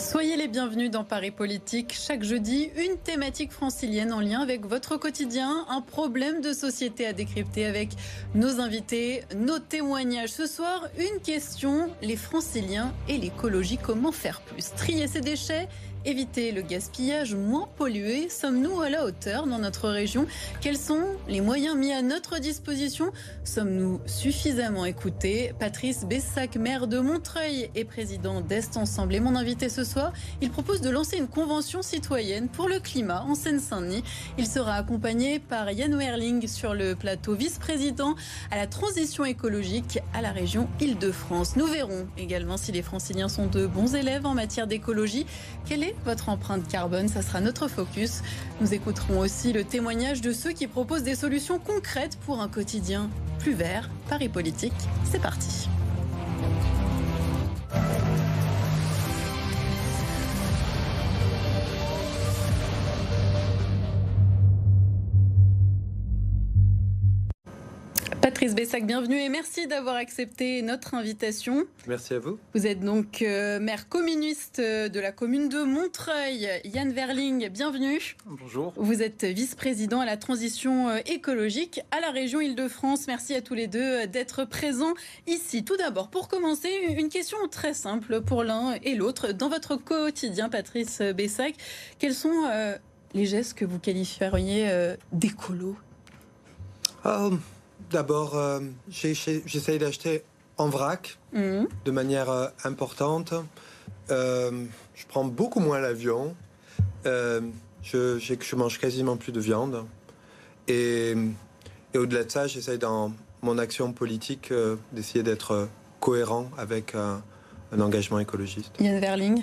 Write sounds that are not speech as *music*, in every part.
Soyez les bienvenus dans Paris Politique. Chaque jeudi, une thématique francilienne en lien avec votre quotidien, un problème de société à décrypter avec nos invités, nos témoignages. Ce soir, une question, les franciliens et l'écologie, comment faire plus? Trier ses déchets éviter le gaspillage, moins pollué Sommes-nous à la hauteur dans notre région? Quels sont les moyens mis à notre disposition? Sommes-nous suffisamment écoutés? Patrice Bessac, maire de Montreuil et président d'Est Ensemble, est mon invité ce soir. Il propose de lancer une convention citoyenne pour le climat en Seine-Saint-Denis. Il sera accompagné par Yann Werling sur le plateau, vice-président à la transition écologique à la région Île-de-France. Nous verrons également si les franciliens sont de bons élèves en matière d'écologie. Quelle est votre empreinte carbone Ça sera notre focus. Nous écouterons aussi le témoignage de ceux qui proposent des solutions concrètes pour un quotidien plus vert. Paris Politique, c'est parti. Patrice Bessac, bienvenue et merci d'avoir accepté notre invitation. Merci à vous. Vous êtes donc euh, maire communiste euh, de la commune de Montreuil. Yann Verling, bienvenue. Bonjour. Vous êtes vice-président à la transition euh, écologique à la région Île-de-France. Merci à tous les deux d'être présents ici. Tout d'abord, pour commencer, une question très simple pour l'un et l'autre. Dans votre quotidien, Patrice Bessac, quels sont les gestes que vous qualifieriez d'écolo? D'abord, euh, j'essaye d'acheter en vrac, mhm. de manière euh, importante. Euh, je prends beaucoup moins l'avion. je, je, mange quasiment plus de viande. Et, au-delà de ça, j'essaye dans mon action politique d'essayer d'être cohérent avec un, un, engagement écologiste. Yann Verling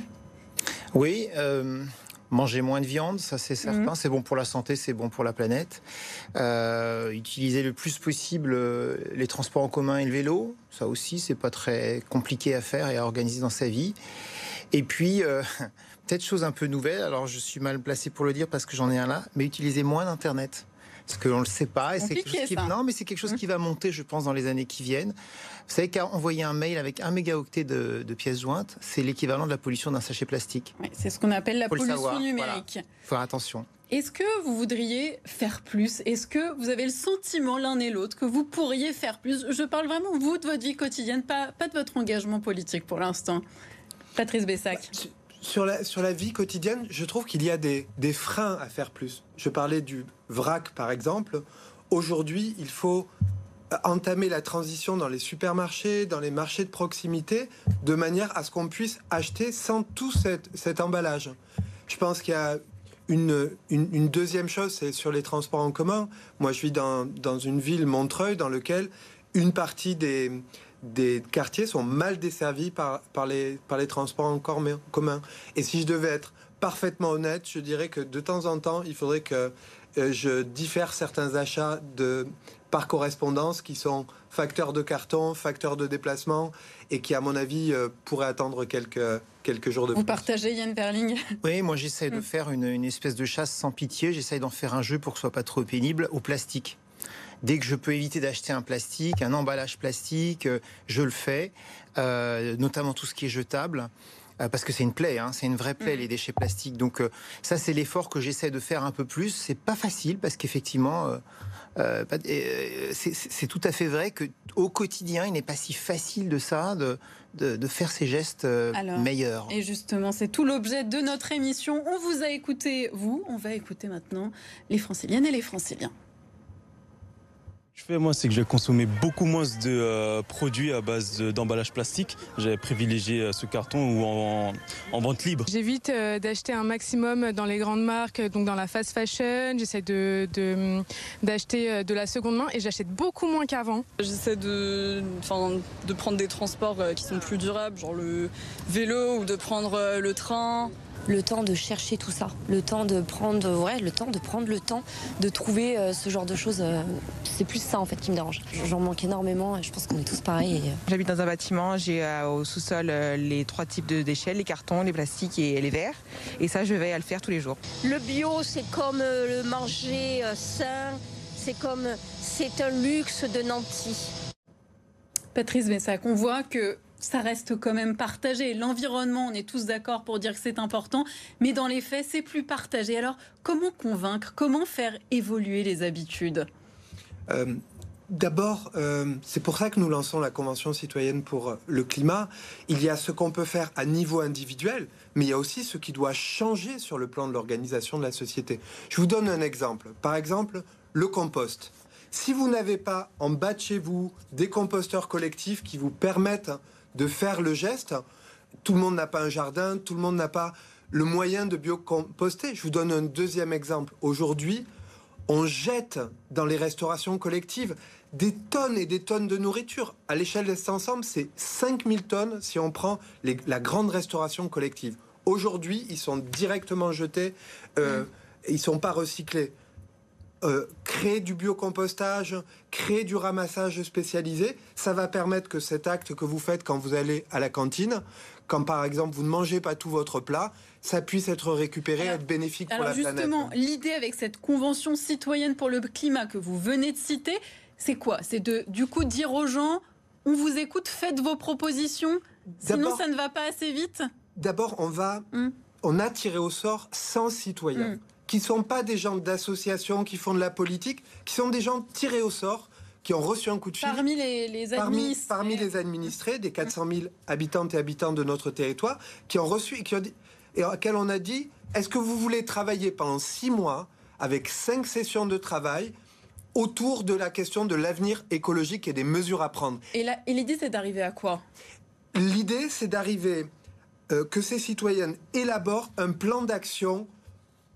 Oui, Manger moins de viande, ça c'est certain. Mhm. C'est bon pour la santé, c'est bon pour la planète. Euh, utiliser le plus possible euh, les transports en commun et le vélo, ça aussi c'est pas très compliqué à faire et à organiser dans sa vie. Et puis euh, *laughs* peut-être chose un peu nouvelle. Alors je suis mal placé pour le dire parce que j'en ai un là, mais utiliser moins d'internet parce qu'on ne le sait pas. Et c'est quelque chose qui... Non, mais c'est quelque chose mmh. qui va monter, je pense, dans les années qui viennent. Vous savez qu'envoyer un mail avec un mégaoctet de, de pièces jointes, c'est l'équivalent de la pollution d'un sachet plastique. c'est ce qu'on appelle la pollution numérique. Il faut faire attention. Est-ce que vous voudriez faire plus? Est-ce que vous avez le sentiment l'un et l'autre que vous pourriez faire plus? Je parle vraiment, vous, de votre vie quotidienne, pas, pas de votre engagement politique pour l'instant. Patrice Bessac. Sur la, sur la vie quotidienne, je trouve qu'il y a des, des freins à faire plus. Je parlais du vrac, par exemple. Aujourd'hui, il faut entamer la transition dans les supermarchés, dans les marchés de proximité, de manière à ce qu'on puisse acheter sans tout cet, emballage. Je pense qu'il y a une, une, deuxième chose, c'est sur les transports en commun. Moi, je vis dans, dans une ville, Montreuil, dans lequel une partie des, des quartiers sont mal desservis par, par, les, par les transports en commun. Et si je devais être parfaitement honnête, je dirais que de temps en temps, il faudrait que euh, je diffère certains achats de par correspondance qui sont facteurs de carton, facteurs de déplacement et qui, à mon avis, euh, pourraient attendre quelques, quelques jours de Vous partagez Yann Perling Oui, moi j'essaie de mm. faire une, une, espèce de chasse sans pitié. J'essaie d'en faire un jeu pour que ce soit pas trop pénible au plastique. Dès que je peux éviter d'acheter un plastique, un emballage plastique, euh, je le fais, euh, notamment tout ce qui est jetable euh, parce que c'est une plaie, hein, c'est une vraie plaie, mm. les déchets plastiques. Donc ça, c'est l'effort que j'essaie de faire un peu plus. C'est pas facile parce qu'effectivement, c'est tout à fait vrai que au quotidien, il n'est pas si facile de ça, de, de, faire ces gestes meilleurs. Et justement, c'est tout l'objet de notre émission. On vous a écouté, vous, on va écouter maintenant les Franciliennes et les Franciliens je fais, moi, c'est que j'ai consommé beaucoup moins de euh, produits à base d'emballage plastique. J'ai privilégié euh, ce carton ou en, vente libre. J'évite euh, d'acheter un maximum dans les grandes marques, donc dans la fast fashion. J'essaie d'acheter de, d'acheter de, la seconde main et j'achète beaucoup moins qu'avant. J'essaie de, de prendre des transports qui sont plus durables, genre le vélo ou de prendre le train le temps de chercher tout ça, le temps de prendre, ouais, le temps de prendre le temps de trouver euh, ce genre de choses. Euh, c'est plus ça en fait qui me dérange. J'en manque énormément. Je pense qu'on est tous pareils. Euh. J'habite dans un bâtiment. J'ai au sous-sol les trois types de déchets les cartons, les plastiques et les verres. Et ça, je vais à le faire tous les jours. Le bio, c'est comme le manger sain. C'est comme c'est un luxe de Nancy. Patrice Messac, on voit que ça reste quand même partagé. L'environnement, on est tous d'accord pour dire que c'est important, mais dans les faits, c'est plus partagé. Alors, comment convaincre Comment faire évoluer les habitudes? Euh, D'abord, euh, c'est pour ça que nous lançons la Convention citoyenne pour le climat. Il y a ce qu'on peut faire à niveau individuel, mais il y a aussi ce qui doit changer sur le plan de l'organisation de la société. Je vous donne un exemple. Par exemple, le compost. Si vous n'avez pas en bas de chez vous des composteurs collectifs qui vous permettent de faire le geste, tout le monde n'a pas un jardin, tout le monde n'a pas le moyen de biocomposter. Je vous donne un deuxième exemple. Aujourd'hui, on jette dans les restaurations collectives des tonnes et des tonnes de nourriture. À l'échelle de ensemble, c'est 5000 tonnes si on prend la grande restauration collective. Aujourd'hui, ils sont directement jetés, euh, ils ne sont pas recyclés. Euh, créer du biocompostage, créer du ramassage spécialisé, ça va permettre que cet acte que vous faites quand vous allez à la cantine, quand par exemple vous ne mangez pas tout votre plat, ça puisse être récupéré, être bénéfique pour la planète. Justement, l'idée avec cette convention citoyenne pour le climat que vous venez de citer, c'est quoi? C'est de du coup dire aux gens, on vous écoute, faites vos propositions, sinon ça ne va pas assez vite? D'abord, on va, hum. on a tiré au sort 100 citoyens. Hum qui ne sont pas des gens d'associations qui font de la politique, qui sont des gens tirés au sort, qui ont reçu un coup de fil. Parmi les, administrés. Parmi, les administrés, des 400 000 habitantes et habitants de notre territoire, qui ont reçu, qui ont dit, et auxquels on a dit, est-ce que vous voulez travailler pendant six mois avec cinq sessions de travail autour de la question de l'avenir écologique et des mesures à prendre? Et l'idée, c'est d'arriver à quoi? L'idée, c'est d'arriver euh, que ces citoyennes élaborent un plan d'action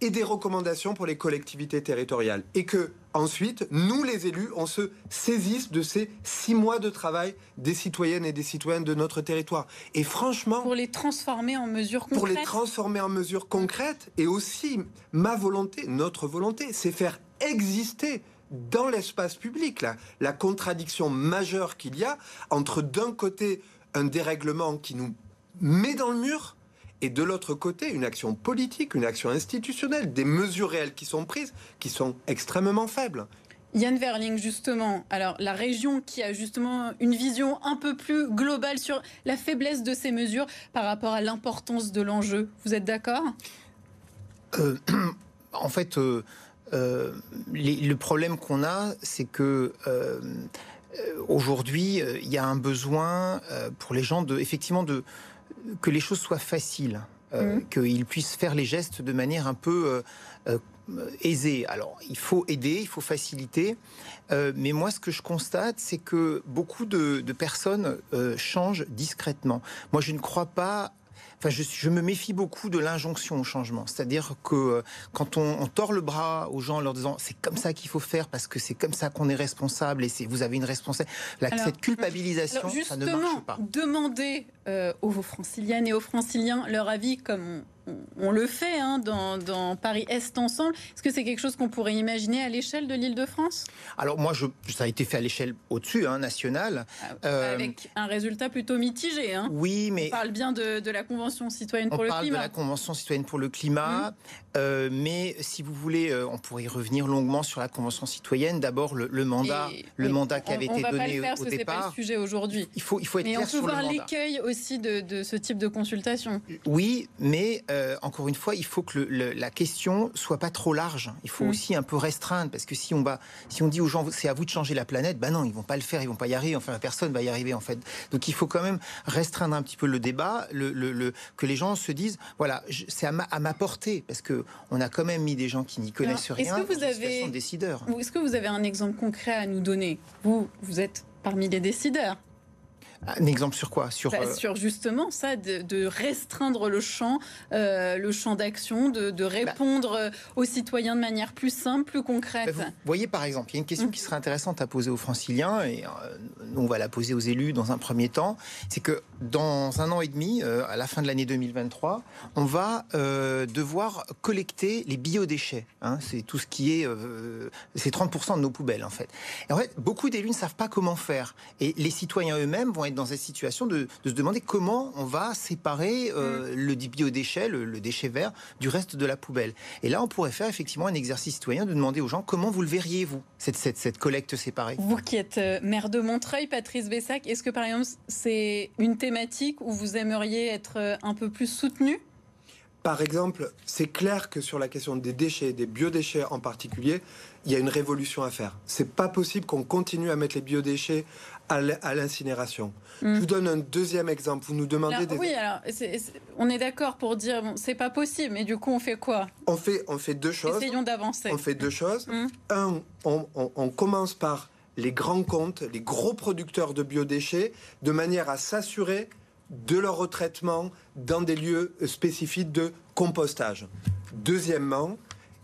et des recommandations pour les collectivités territoriales. Et que, ensuite, nous, les élus, on se saisisse de ces six mois de travail des citoyennes et des citoyens de notre territoire. Et franchement... Pour les transformer en mesures concrètes. Pour les transformer en mesures concrètes. Et aussi, ma volonté, notre volonté, c'est faire exister dans l'espace public la, la contradiction majeure qu'il y a entre d'un côté un dérèglement qui nous met dans le mur et de l'autre côté, une action politique, une action institutionnelle, des mesures réelles qui sont prises, qui sont extrêmement faibles. Yann Verling, justement, alors la région qui a justement une vision un peu plus globale sur la faiblesse de ces mesures par rapport à l'importance de l'enjeu, vous êtes d'accord? Euh, *clears throat* En fait, euh, euh, le problème qu'on a, c'est que aujourd'hui, il y a un besoin pour les gens de, effectivement, de que les choses soient faciles, euh, mmh. qu'ils puissent faire les gestes de manière un peu euh, euh, aisée. Alors, il faut aider, il faut faciliter, mais moi, ce que je constate, c'est que beaucoup de, de personnes changent discrètement. Moi, je ne crois pas Enfin, je, me méfie beaucoup de l'injonction au changement. C'est-à-dire que euh, quand on, tord le bras aux gens en leur disant c'est comme ça qu'il faut faire parce que c'est comme ça qu'on est responsable et c'est vous avez une responsabilité, cette culpabilisation, ça ne marche pas. Demander euh, aux franciliennes et aux franciliens leur avis comme on, le fait hein, dans, Paris-Est ensemble. Est-ce que c'est quelque chose qu'on pourrait imaginer à l'échelle de l'île de France Alors moi, je, ça a été fait à l'échelle au-dessus, hein, nationale. Ah, euh, avec un résultat plutôt mitigé. Hein. Oui, mais... On parle bien de, la Convention citoyenne pour le climat. On parle de la Convention citoyenne pour le climat, mmh. euh, mais si vous voulez, euh, on pourrait y revenir longuement sur la Convention citoyenne. D'abord, le, mandat, le mandat qui avait été donné au départ. C'est pas le sujet aujourd'hui. Il faut, il faut être mais clair on peut voir l'écueil aussi de, de, ce type de consultation. Oui, mais euh, encore une fois, il faut que la question soit pas trop large. Il faut mm. aussi un peu restreindre parce que si on va, si on dit aux gens c'est à vous de changer la planète, ben non, ils vont pas le faire, ils vont pas y arriver. Enfin, personne va y arriver en fait. Donc il faut quand même restreindre un petit peu le débat, le, que les gens se disent voilà, c'est à ma, portée parce que on a quand même mis des gens qui n'y connaissent rien. Est-ce que vous avez décideurs Est-ce que vous avez un exemple concret à nous donner? Vous, vous êtes parmi les décideurs. Un exemple sur quoi? Sur, bah, euh, sur justement ça, de, restreindre le champ, euh, le champ d'action, de, répondre bah. aux citoyens de manière plus simple, plus concrète. Bah, vous voyez par exemple, il y a une question qui serait intéressante à poser aux franciliens, et euh, on va la poser aux élus dans un premier temps, c'est que dans un an et demi, à la fin de l'année 2023, on va devoir collecter les biodéchets. Hein. c'est tout ce qui est... c'est 30% de nos poubelles en fait. Et en fait, beaucoup d'élus ne savent pas comment faire. Et les citoyens eux-mêmes vont être être dans cette situation de, se demander comment on va séparer euh, mm. le biodéchet, le, le, déchet vert, du reste de la poubelle. Et là, on pourrait faire effectivement un exercice citoyen de demander aux gens comment vous le verriez, vous, cette, cette, cette collecte séparée. Vous qui êtes euh, maire de Montreuil, Patrice Bessac, est-ce que par exemple c'est une thématique où vous aimeriez être euh, un peu plus soutenu? Par exemple, c'est clair que sur la question des déchets, des biodéchets en particulier, il y a une révolution à faire. C'est pas possible qu'on continue à mettre les biodéchets à l'incinération. Je vous donne un deuxième exemple. Vous nous demandez des... Oui, alors on est d'accord pour dire bon, c'est pas possible, mais du coup on fait quoi? On fait on fait deux choses. Essayons d'avancer. On fait deux choses. Hum. Un, on, on commence par les grands comptes, les gros producteurs de biodéchets, de manière à s'assurer de leur retraitement dans des lieux spécifiques de compostage. Deuxièmement,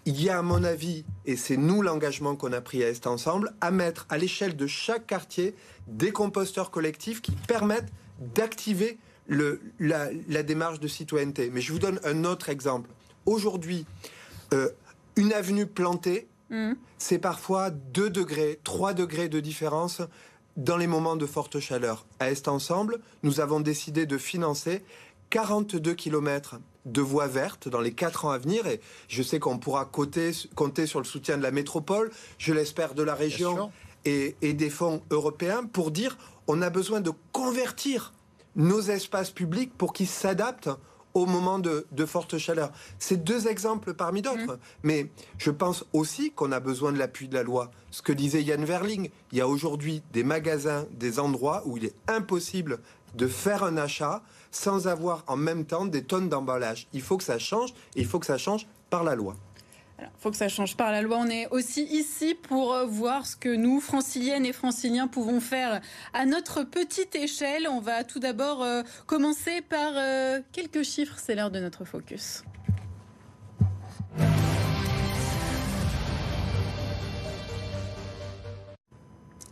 il y a à mon avis, et c'est nous l'engagement qu'on a pris à Est Ensemble, à mettre à l'échelle de chaque quartier des composteurs collectifs qui permettent d'activer la, la, démarche de citoyenneté. Mais je vous donne un autre exemple. Aujourd'hui, euh, une avenue plantée, mmh. c'est parfois 2 degrés, 3 degrés de différence dans les moments de forte chaleur. À Est Ensemble, nous avons décidé de financer 42 kilomètres de voies vertes dans les quatre ans à venir. Et je sais qu'on pourra compter, sur le soutien de la métropole, je l'espère de la région et, des fonds européens pour dire on a besoin de convertir nos espaces publics pour qu'ils s'adaptent au moment de, forte chaleur. C'est deux exemples parmi d'autres. Mmh. Mais je pense aussi qu'on a besoin de l'appui de la loi. Ce que disait Yann Verling, il y a aujourd'hui des magasins, des endroits où il est impossible de faire un achat sans avoir en même temps des tonnes d'emballage. Il faut que ça change et il faut que ça change par la loi. Il faut que ça change par la loi. On est aussi ici pour euh, voir ce que nous, franciliennes et franciliens, pouvons faire à notre petite échelle. On va tout d'abord euh, commencer par euh, quelques chiffres. C'est l'heure de notre focus.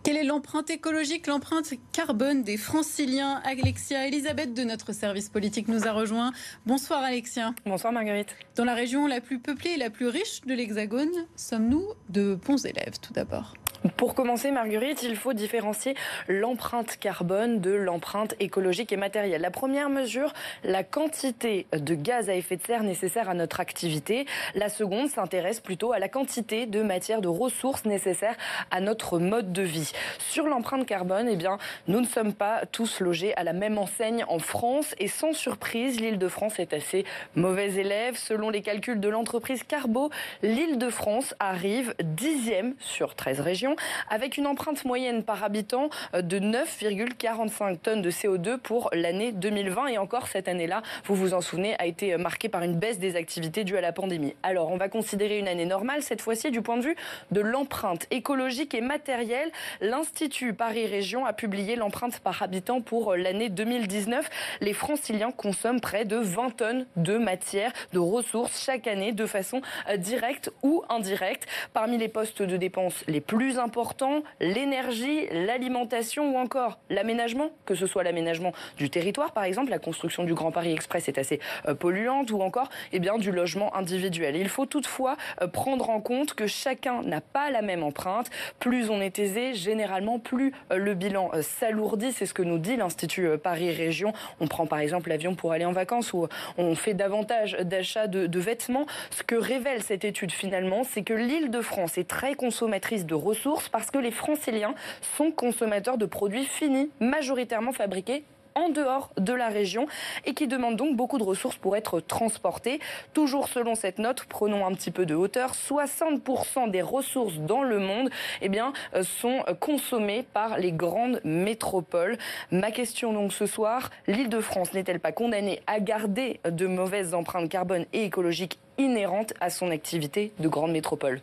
Quelle est l'empreinte écologique, l'empreinte carbone des franciliens? Alexia Elisabeth de notre service politique nous a rejoint. Bonsoir Alexia. Bonsoir Marguerite. Dans la région la plus peuplée et la plus riche de l'Hexagone, sommes-nous de bons élèves tout d'abord? Pour commencer, Marguerite, il faut différencier l'empreinte carbone de l'empreinte écologique et matérielle. La première mesure, la quantité de gaz à effet de serre nécessaire à notre activité. La seconde s'intéresse plutôt à la quantité de matière, de ressources nécessaires à notre mode de vie. Sur l'empreinte carbone, eh bien, nous ne sommes pas tous logés à la même enseigne en France et sans surprise, l'île de France est assez mauvais élève. Selon les calculs de l'entreprise Carbo, l'île de France arrive dixième sur 13 régions avec une empreinte moyenne par habitant euh, de 9,45 tonnes de CO2 pour l'année 2020. Et encore cette année-là, vous vous en souvenez, a été marquée par une baisse des activités dues à la pandémie. Alors, on va considérer une année normale, cette fois-ci du point de vue de l'empreinte écologique et matérielle. L'Institut Paris Région a publié l'empreinte par habitant pour l'année 2019. Les franciliens consomment près de 20 tonnes de matière, de ressources chaque année de façon euh, directe ou indirecte. Parmi les postes de dépenses les plus important, l'énergie, l'alimentation ou encore l'aménagement, que ce soit l'aménagement du territoire par exemple, la construction du Grand Paris Express est assez euh, polluante ou encore eh bien, du logement individuel. Il faut toutefois euh, prendre en compte que chacun n'a pas la même empreinte. Plus on est aisé, généralement plus euh, le bilan s'alourdit, c'est ce que nous dit l'Institut Paris Région. On prend par exemple l'avion pour aller en vacances ou on fait davantage d'achats de, de vêtements. Ce que révèle cette étude finalement, c'est que l'île de France est très consommatrice de ressources parce que les franciliens sont consommateurs de produits finis, majoritairement fabriqués en dehors de la région et qui demandent donc beaucoup de ressources pour être transportés. Toujours selon cette note, prenons un petit peu de hauteur, 60% des ressources dans le monde eh euh, sont consommées par les grandes métropoles. Ma question donc ce soir, l'île de France n'est-elle pas condamnée à garder de mauvaises empreintes carbone et écologiques inhérentes à son activité de grande métropole?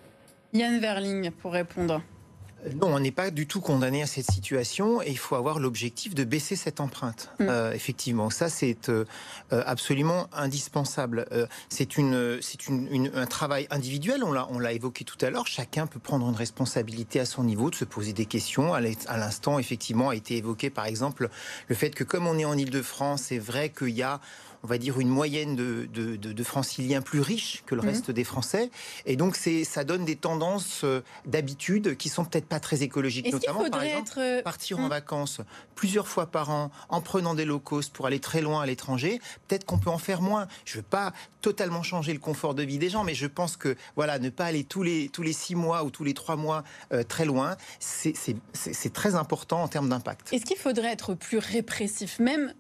Yann Verling pour répondre. Non, on n'est pas du tout condamné à cette situation et il faut avoir l'objectif de baisser cette empreinte. Mm. Euh, effectivement, ça c'est euh, euh, absolument indispensable. c'est une, c'est une, un travail individuel. On l'a, on l'a évoqué tout à l'heure. Chacun peut prendre une responsabilité à son niveau, de se poser des questions. À l'instant, effectivement, a été évoqué par exemple le fait que comme on est en Île-de-France, c'est vrai qu'il y a on va dire, une moyenne de, de, franciliens plus riches que le mmh. reste des Français. Et donc, ça donne des tendances euh, d'habitude qui sont peut-être pas très écologiques. Notamment, par exemple, être... partir en mmh. vacances plusieurs fois par an en prenant des low cost pour aller très loin à l'étranger. Peut-être qu'on peut en faire moins. Je veux pas totalement changer le confort de vie des gens, mais je pense que voilà, ne pas aller tous les tous les six mois ou tous les trois mois euh, très loin, c'est très important en termes d'impact. Est-ce qu'il faudrait être plus répressif, même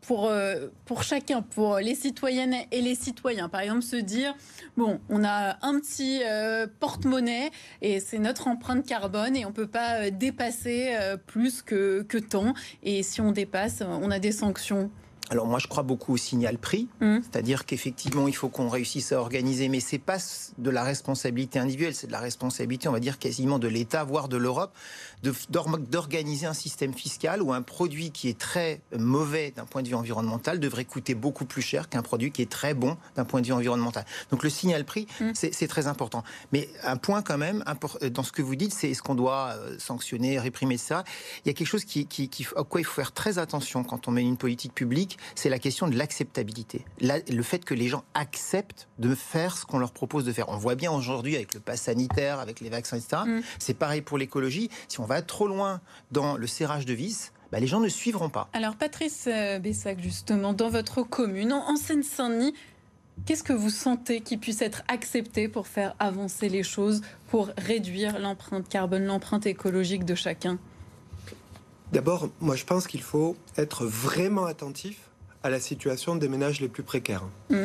pour, euh, pour chacun, pour les citoyennes et les citoyens. Par exemple, se dire, bon, on a un petit euh, porte-monnaie et c'est notre empreinte carbone et on ne peut pas dépasser plus que, que tant. Et si on dépasse, on a des sanctions. Alors moi, je crois beaucoup au signal prix, mmh. c'est-à-dire qu'effectivement, il faut qu'on réussisse à organiser, mais c'est pas de la responsabilité individuelle, c'est de la responsabilité, on va dire quasiment de l'État, voire de l'Europe, d'organiser un système fiscal où un produit qui est très mauvais d'un point de vue environnemental devrait coûter beaucoup plus cher qu'un produit qui est très bon d'un point de vue environnemental. Donc le signal prix, mmh. c'est très important. Mais un point quand même dans ce que vous dites, c'est est-ce qu'on doit euh, sanctionner, réprimer ça? Il y a quelque chose qui, qui, qui, à quoi il faut faire très attention quand on met une politique publique c'est la question de l'acceptabilité. Le fait que les gens acceptent de faire ce qu'on leur propose de faire. On voit bien aujourd'hui avec le pass sanitaire, avec les vaccins, etc. Mm. C'est pareil pour l'écologie. Si on va trop loin dans le serrage de vis, bah, les gens ne suivront pas. Alors Patrice euh, Bessac, justement, dans votre commune, en Seine-Saint-Denis, Qu'est-ce que vous sentez qui puisse être accepté pour faire avancer les choses, pour réduire l'empreinte carbone, l'empreinte écologique de chacun? D'abord, moi je pense qu'il faut être vraiment attentif à la situation des ménages les plus précaires. Mmh.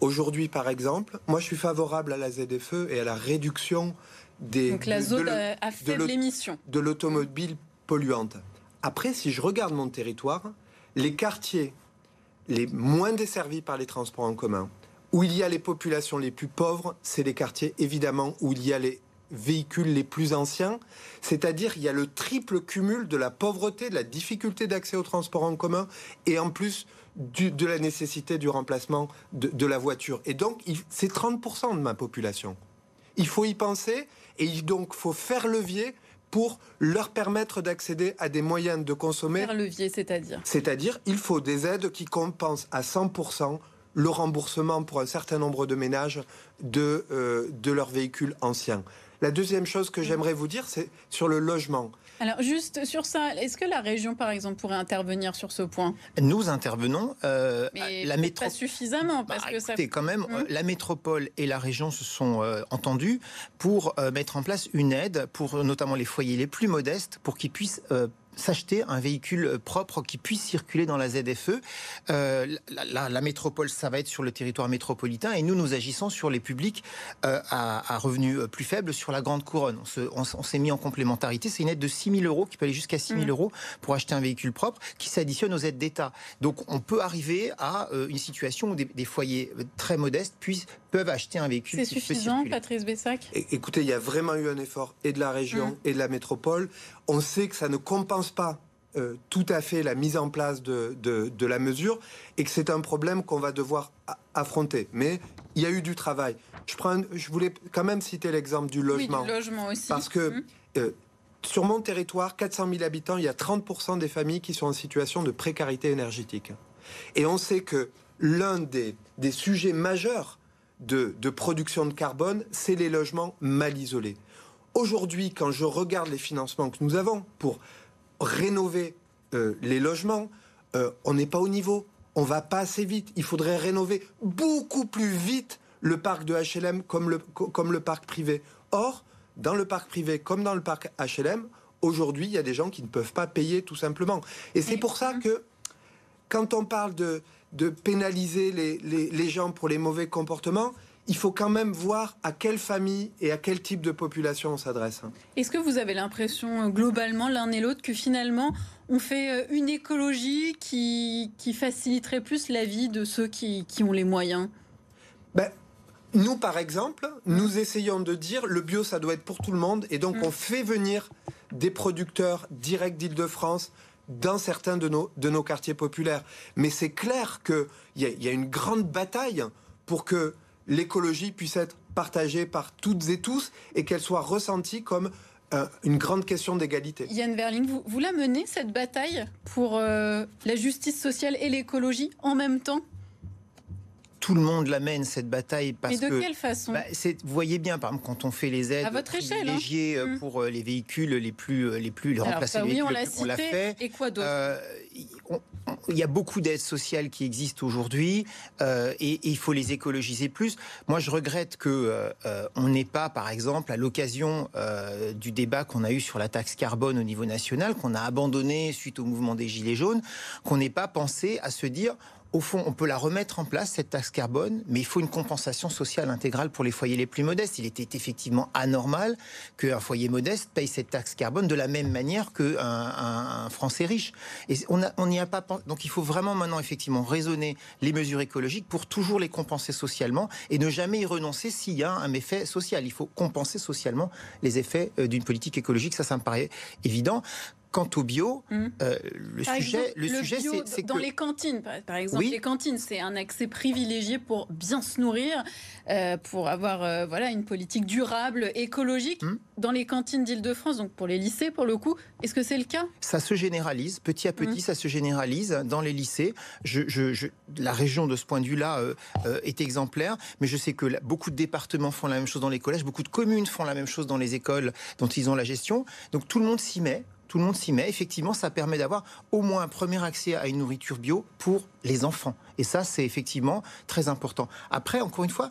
Aujourd'hui, par exemple, moi je suis favorable à la ZFE et à la réduction des Donc la zone à faible émission de l'automobile polluante. Après, si je regarde mon territoire, les quartiers les moins desservis par les transports en commun, où il y a les populations les plus pauvres, c'est les quartiers évidemment où il y a les véhicules les plus anciens, c'est-à-dire il y a le triple cumul de la pauvreté, de la difficulté d'accès au transport en commun et en plus de la nécessité du remplacement de, la voiture. Et donc c'est 30% de ma population. Il faut y penser et donc faut faire levier pour leur permettre d'accéder à des moyens de consommer. Faire levier, c'est-à-dire? C'est-à-dire il faut des aides qui compensent à 100% le remboursement pour un certain nombre de ménages de, euh, de leurs véhicules anciens. La deuxième chose que j'aimerais vous dire, c'est sur le logement. Alors juste sur ça, est-ce que la région, par exemple, pourrait intervenir sur ce point? Nous intervenons. Euh, Mais la métropole. Pas suffisamment, parce bah, que ça. quand même, hum. euh, la métropole et la région se sont euh, entendus pour mettre en place une aide pour notamment les foyers les plus modestes, pour qu'ils puissent s'acheter un véhicule propre qui puisse circuler dans la ZFE. Euh, la, métropole, ça va être sur le territoire métropolitain et nous, nous agissons sur les publics euh, à, revenus plus faibles sur la Grande Couronne. On s'est mis en complémentarité. C'est une aide de 6 000 euros qui peut aller jusqu'à 6 000 mmh. euros pour acheter un véhicule propre qui s'additionne aux aides d'État. Donc on peut arriver à euh, une situation où des, foyers très modestes puissent, peuvent acheter un véhicule. C'est suffisant, Patrice Bessac? Écoutez, il y a vraiment eu un effort et de la région mmh. et de la métropole. On sait que ça ne compense pas euh, tout à fait la mise en place de, de, la mesure et que c'est un problème qu'on va devoir affronter. Mais il y a eu du travail. Je, prends, je voulais quand même citer l'exemple du logement. Oui, du logement aussi. Parce que hum. euh, sur mon territoire, 400 000 habitants, il y a 30% des familles qui sont en situation de précarité énergétique. Et on sait que l'un des, des sujets majeurs de, de production de carbone, c'est les logements mal isolés. Aujourd'hui, quand je regarde les financements que nous avons pour rénover euh, les logements, euh, on n'est pas au niveau. On va pas assez vite. Il faudrait rénover beaucoup plus vite le parc de HLM comme le, comme le parc privé. Or, dans le parc privé comme dans le parc HLM, aujourd'hui, il y a des gens qui ne peuvent pas payer tout simplement. Et c'est pour ça que quand on parle de, de pénaliser les, les, les gens pour les mauvais comportements, il faut quand même voir à quelle famille et à quel type de population on s'adresse. Est-ce que vous avez l'impression, euh, globalement, l'un et l'autre, que finalement, on fait euh, une écologie qui, qui faciliterait plus la vie de ceux qui, qui ont les moyens? Ben, Nous, par exemple, nous essayons de dire le bio, ça doit être pour tout le monde, et donc mm. on fait venir des producteurs directs d'Île-de-France dans certains de nos, de nos quartiers populaires. Mais c'est clair qu'il y, y a une grande bataille pour que l'écologie puisse être partagée par toutes et tous et qu'elle soit ressentie comme une grande question d'égalité. Yann Verling, vous, vous la menez, cette bataille pour euh, la justice sociale et l'écologie en même temps? Tout le monde la mène cette bataille parce Mais de quelle façon? Bah, Vous voyez bien, par exemple, quand on fait les aides à votre échelle, hein. Euh, mmh. pour euh, les véhicules les plus les plus Alors, remplacer ça, les oui, véhicules, on l'a fait. Et quoi d'autre? Il y a beaucoup d'aides sociales qui existent aujourd'hui euh, et, il faut les écologiser plus. Moi, je regrette que euh, euh on n'ait pas, par exemple, à l'occasion du débat qu'on a eu sur la taxe carbone au niveau national, qu'on a abandonné suite au mouvement des Gilets jaunes, qu'on n'ait pas pensé à se dire au fond, on peut la remettre en place, cette taxe carbone, mais il faut une compensation sociale intégrale pour les foyers les plus modestes. Il était effectivement anormal qu'un foyer modeste paye cette taxe carbone de la même manière qu'un un, Français riche. Et on n'y a, pas Donc il faut vraiment maintenant effectivement raisonner les mesures écologiques pour toujours les compenser socialement et ne jamais y renoncer s'il y a un effet social. Il faut compenser socialement les effets euh, d'une politique écologique. Ça, ça me paraît évident. Quant au bio, mmh. euh, le, sujet, le, sujet, c'est dans les cantines, par, exemple, les cantines, c'est un accès privilégié pour bien se nourrir, euh, pour avoir euh, voilà une politique durable, écologique. Mmh. Dans les cantines d'Île-de-France, donc pour les lycées, pour le coup, est-ce que c'est le cas? Ça se généralise, petit à petit, mmh. ça se généralise dans les lycées. Je, je, la région, de ce point de vue-là, est exemplaire, mais je sais que beaucoup de départements font la même chose dans les collèges, beaucoup de communes font la même chose dans les écoles dont ils ont la gestion. Donc tout le monde s'y met tout le monde s'y met. Effectivement, ça permet d'avoir au moins un premier accès à une nourriture bio pour les enfants. Et ça, c'est effectivement très important. Après, encore une fois,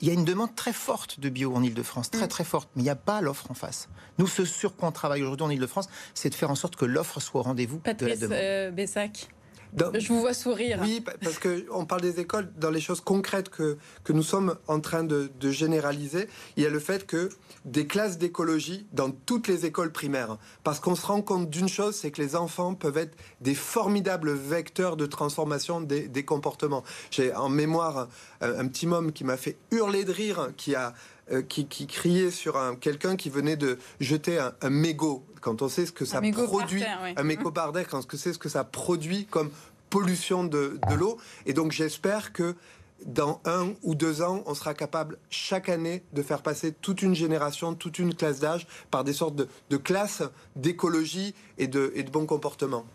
il y a une demande très forte de bio en Ile-de-France, très mm. très forte, mais il n'y a pas l'offre en face. Nous, ce sur quoi on travaille aujourd'hui en Ile-de-France, c'est de faire en sorte que l'offre soit au rendez-vous de la demande. Euh, Bessac. Je vous vois sourire. Oui, parce qu'on parle des écoles, dans les choses concrètes que, que nous sommes en train de, de généraliser, il y a le fait que des classes d'écologie dans toutes les écoles primaires. Parce qu'on se rend compte d'une chose, c'est que les enfants peuvent être des formidables vecteurs de transformation des, comportements. J'ai en mémoire un, petit homme qui m'a fait hurler de rire, qui a euh, qui, criait sur quelqu'un qui venait de jeter un, mégot. Quand on sait ce que ça produit, un mégot par terre, quand on sait ce que ça produit comme pollution de, de l'eau. Et donc j'espère que dans un ou deux ans, on sera capable chaque année de faire passer toute une génération, toute une classe d'âge par des sortes de, classes d'écologie et de, et de bon comportement.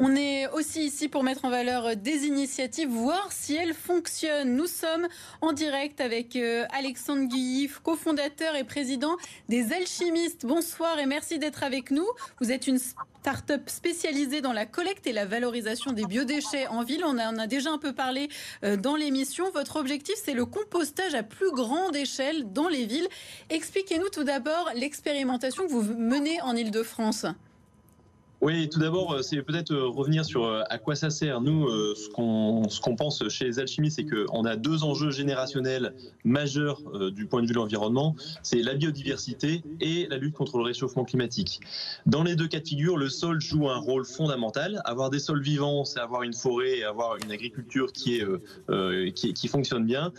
On est aussi ici pour mettre en valeur des initiatives, voir si elles fonctionnent. Nous sommes en direct avec euh, Alexandre Guillif, cofondateur et président des Alchimistes. Bonsoir et merci d'être avec nous. Vous êtes une start-up spécialisée dans la collecte et la valorisation des biodéchets en ville. On en a déjà un peu parlé euh, dans l'émission. Votre objectif, c'est le compostage à plus grande échelle dans les villes. Expliquez-nous tout d'abord l'expérimentation que vous menez en Ile-de-France. Oui, tout d'abord, euh, c'est peut-être euh, revenir sur euh, à quoi ça sert. Nous, ce qu'on pense chez les alchimistes, c'est qu'on a deux enjeux générationnels majeurs du point de vue de l'environnement, c'est la biodiversité et la lutte contre le réchauffement climatique. Dans les deux cas de figure, le sol joue un rôle fondamental. Avoir des sols vivants, c'est avoir une forêt et avoir une agriculture qui fonctionne bien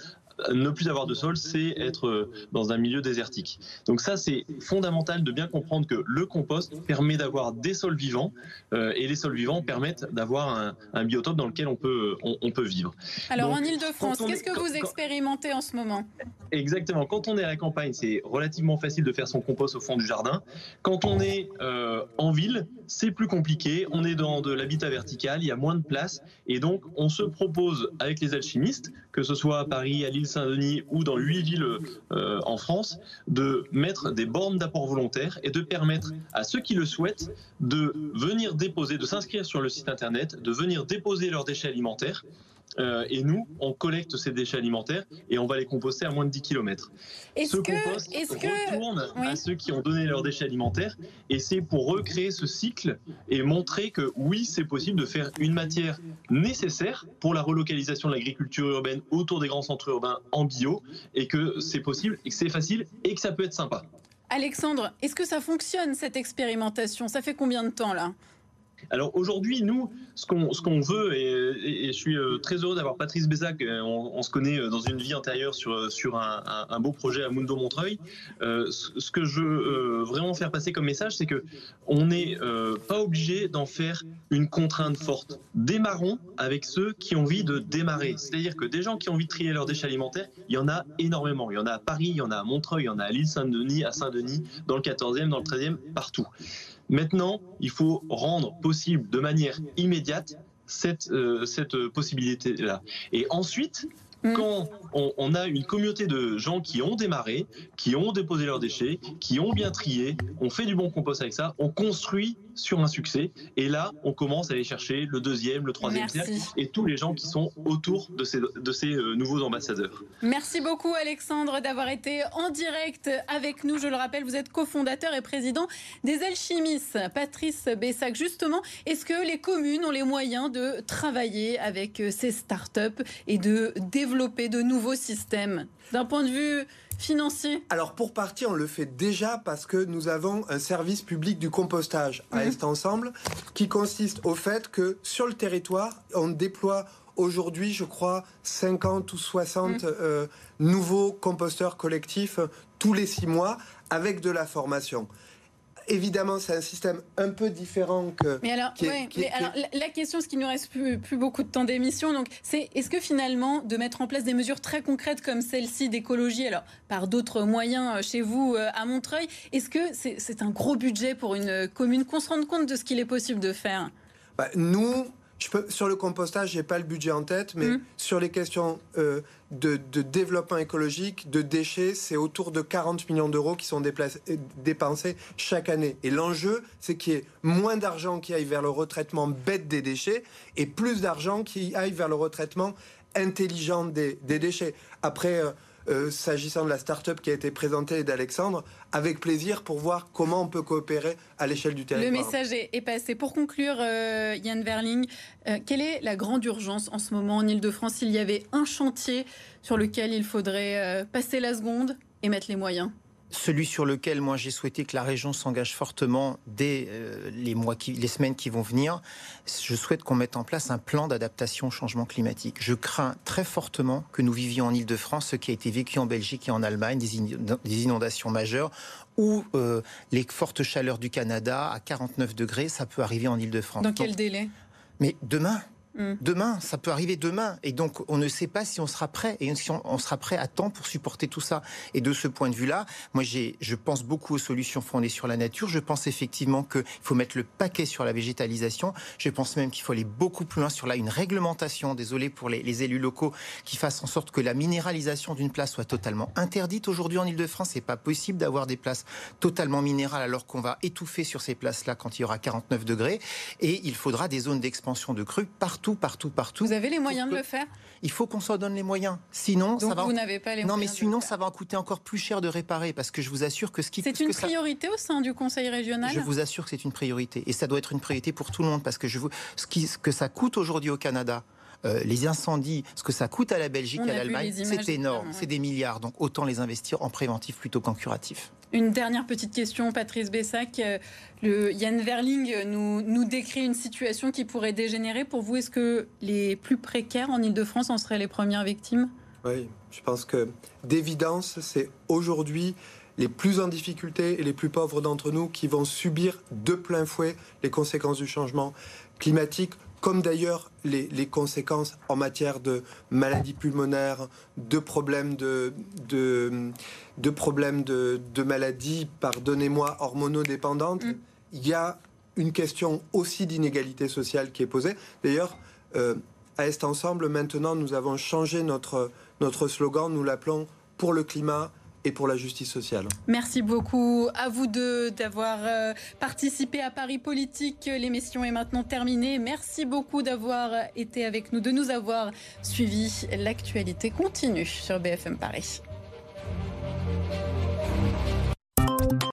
ne plus avoir de sol, c'est être euh, dans un milieu désertique. Donc ça, c'est fondamental de bien comprendre que le compost permet d'avoir des sols vivants euh, et les sols vivants permettent d'avoir un, biotope dans lequel on peut, on, peut vivre. Alors en Ile-de-France, qu'est-ce que vous expérimentez en ce moment? Exactement. Quand on est à la campagne, c'est relativement facile de faire son compost au fond du jardin. Quand on est euh, en ville, c'est plus compliqué. On est dans de l'habitat vertical, il y a moins de place et donc on se propose avec les alchimistes, que ce soit à Paris, à Lille, Saint-Denis ou dans huit villes euh, en France, de mettre des bornes d'apport volontaire et de permettre à ceux qui le souhaitent de venir déposer, de s'inscrire sur le site internet, de venir déposer leurs déchets alimentaires euh, et nous, on collecte ces déchets alimentaires et on va les composter à moins de 10 km. Ce compost retourne à ceux qui ont donné leurs déchets alimentaires et c'est pour recréer ce cycle et montrer que oui, c'est possible de faire une matière nécessaire pour la relocalisation de l'agriculture urbaine autour des grands centres urbains en bio et que c'est possible et que c'est facile et que ça peut être sympa. Alexandre, est-ce que ça fonctionne cette expérimentation? Ça fait combien de temps là? Alors aujourd'hui, nous, ce qu'on ce qu'on veut, et, je suis euh, très heureux d'avoir Patrice Bézac, euh, on, se connaît euh, dans une vie antérieure sur, sur un, beau projet à Mundo Montreuil. ce que je veux vraiment faire passer comme message, c'est que on n'est pas obligé d'en faire une contrainte forte. Démarrons avec ceux qui ont envie de démarrer. C'est-à-dire que des gens qui ont envie de trier leurs déchets alimentaires, il y en a énormément. Il y en a à Paris, il y en a à Montreuil, il y en a à l'île Saint-Denis, à Saint-Denis, dans le 14e, dans le 13e, partout. Maintenant, il faut rendre possible de manière immédiate cette, euh, cette possibilité-là. Et ensuite, Mm. quand on, a une communauté de gens qui ont démarré, qui ont déposé leurs déchets, qui ont bien trié, on fait du bon compost avec ça, on construit sur un succès. Et là, on commence à aller chercher le deuxième, le troisième cercle et tous les gens qui sont autour de ces, de ces euh, nouveaux ambassadeurs. Merci beaucoup, Alexandre, d'avoir été en direct avec nous. Je le rappelle, vous êtes cofondateur et président des Alchimistes. Patrice Bessac, justement, est-ce que les communes ont les moyens de travailler avec euh, ces startups et de développer développer de nouveaux systèmes? D'un point de vue financier Alors pour partie, on le fait déjà parce que nous avons un service public du compostage à mhm. Est Ensemble qui consiste au fait que sur le territoire, on déploie aujourd'hui, je crois, 50 ou 60 mhm. euh, nouveaux composteurs collectifs tous les six mois avec de la formation évidemment, c'est un système un peu différent que. Mais alors, la question, ce qui nous reste plus, plus beaucoup de temps d'émission, donc, c'est est-ce que finalement, de mettre en place des mesures très concrètes comme celle-ci d'écologie, alors par d'autres moyens euh, chez vous euh, à Montreuil, est-ce que c'est un gros budget pour une commune? Qu'on se rende compte de ce qu'il est possible de faire bah, Nous, je peux, sur le compostage, j'ai pas le budget en tête, mais mmh. sur les questions euh, de, développement écologique, de déchets, c'est autour de 40 millions d'euros qui sont dépensés chaque année. Et l'enjeu, c'est qu'il y ait moins d'argent qui aille vers le retraitement bête des déchets et plus d'argent qui aille vers le retraitement intelligent des, déchets. Après. Euh, euh, s'agissant de la start-up qui a été présentée d'Alexandre, avec plaisir pour voir comment on peut coopérer à l'échelle du territoire. Le message est, passé. Pour conclure, euh, Yann Verling, euh, quelle est la grande urgence en ce moment en Ile-de-France? S'il y avait un chantier sur lequel il faudrait passer la seconde et mettre les moyens celui sur lequel moi j'ai souhaité que la région s'engage fortement dès euh, les mois qui, les semaines qui vont venir, je souhaite qu'on mette en place un plan d'adaptation au changement climatique. Je crains très fortement que nous vivions en Ile-de-France ce qui a été vécu en Belgique et en Allemagne, des inondations majeures ou euh, les fortes chaleurs du Canada à 49 degrés, ça peut arriver en Ile-de-France. Dans quel délai? Mais demain, Mm. Demain, ça peut arriver demain. Et donc, on ne sait pas si on sera prêt et si on, sera prêt à temps pour supporter tout ça. Et de ce point de vue-là, moi, je pense beaucoup aux solutions fondées sur la nature. Je pense effectivement qu'il faut mettre le paquet sur la végétalisation. Je pense même qu'il faut aller beaucoup plus loin sur là, une réglementation, désolé pour les, élus locaux, qui fasse en sorte que la minéralisation d'une place soit totalement interdite. Aujourd'hui, en Ile-de-France, c'est pas possible d'avoir des places totalement minérales alors qu'on va étouffer sur ces places-là quand il y aura 49 degrés. Et il faudra des zones d'expansion de crues partout partout, partout, Vous avez les moyens de le faire? Il faut qu'on s'en donne les moyens. Sinon, ça va. Vous n'avez pas les non, mais sinon, ça va en coûter encore plus cher de réparer, parce que je vous assure que ce qui. C'est une priorité au sein du Conseil régional? Je vous assure que c'est une priorité, et ça doit être une priorité pour tout le monde, parce que je vous, ce, qui, ce que ça coûte aujourd'hui au Canada. Euh, les incendies, ce que ça coûte à la Belgique et à l'Allemagne, c'est énorme, c'est des milliards. Donc autant les investir en préventif plutôt qu'en curatif. Une dernière petite question, Patrice Bessac. Euh, le Yann Verling nous, nous décrit une situation qui pourrait dégénérer. Pour vous, est-ce que les plus précaires en Ile-de-France en seraient les premières victimes? Oui, je pense que d'évidence, c'est aujourd'hui les plus en difficulté et les plus pauvres d'entre nous qui vont subir de plein fouet les conséquences du changement climatique comme d'ailleurs les, conséquences en matière de maladies pulmonaires, de problèmes de, de, problèmes de, maladies, pardonnez-moi, hormonodépendantes, mm. il y a une question aussi d'inégalité sociale qui est posée. D'ailleurs, euh, à Est Ensemble, maintenant, nous avons changé notre, notre slogan, nous l'appelons pour le climat, et pour la justice sociale. Merci beaucoup à vous deux d'avoir euh, participé à Paris Politique. L'émission est maintenant terminée. Merci beaucoup d'avoir été avec nous, de nous avoir suivis. L'actualité continue sur BFM Paris.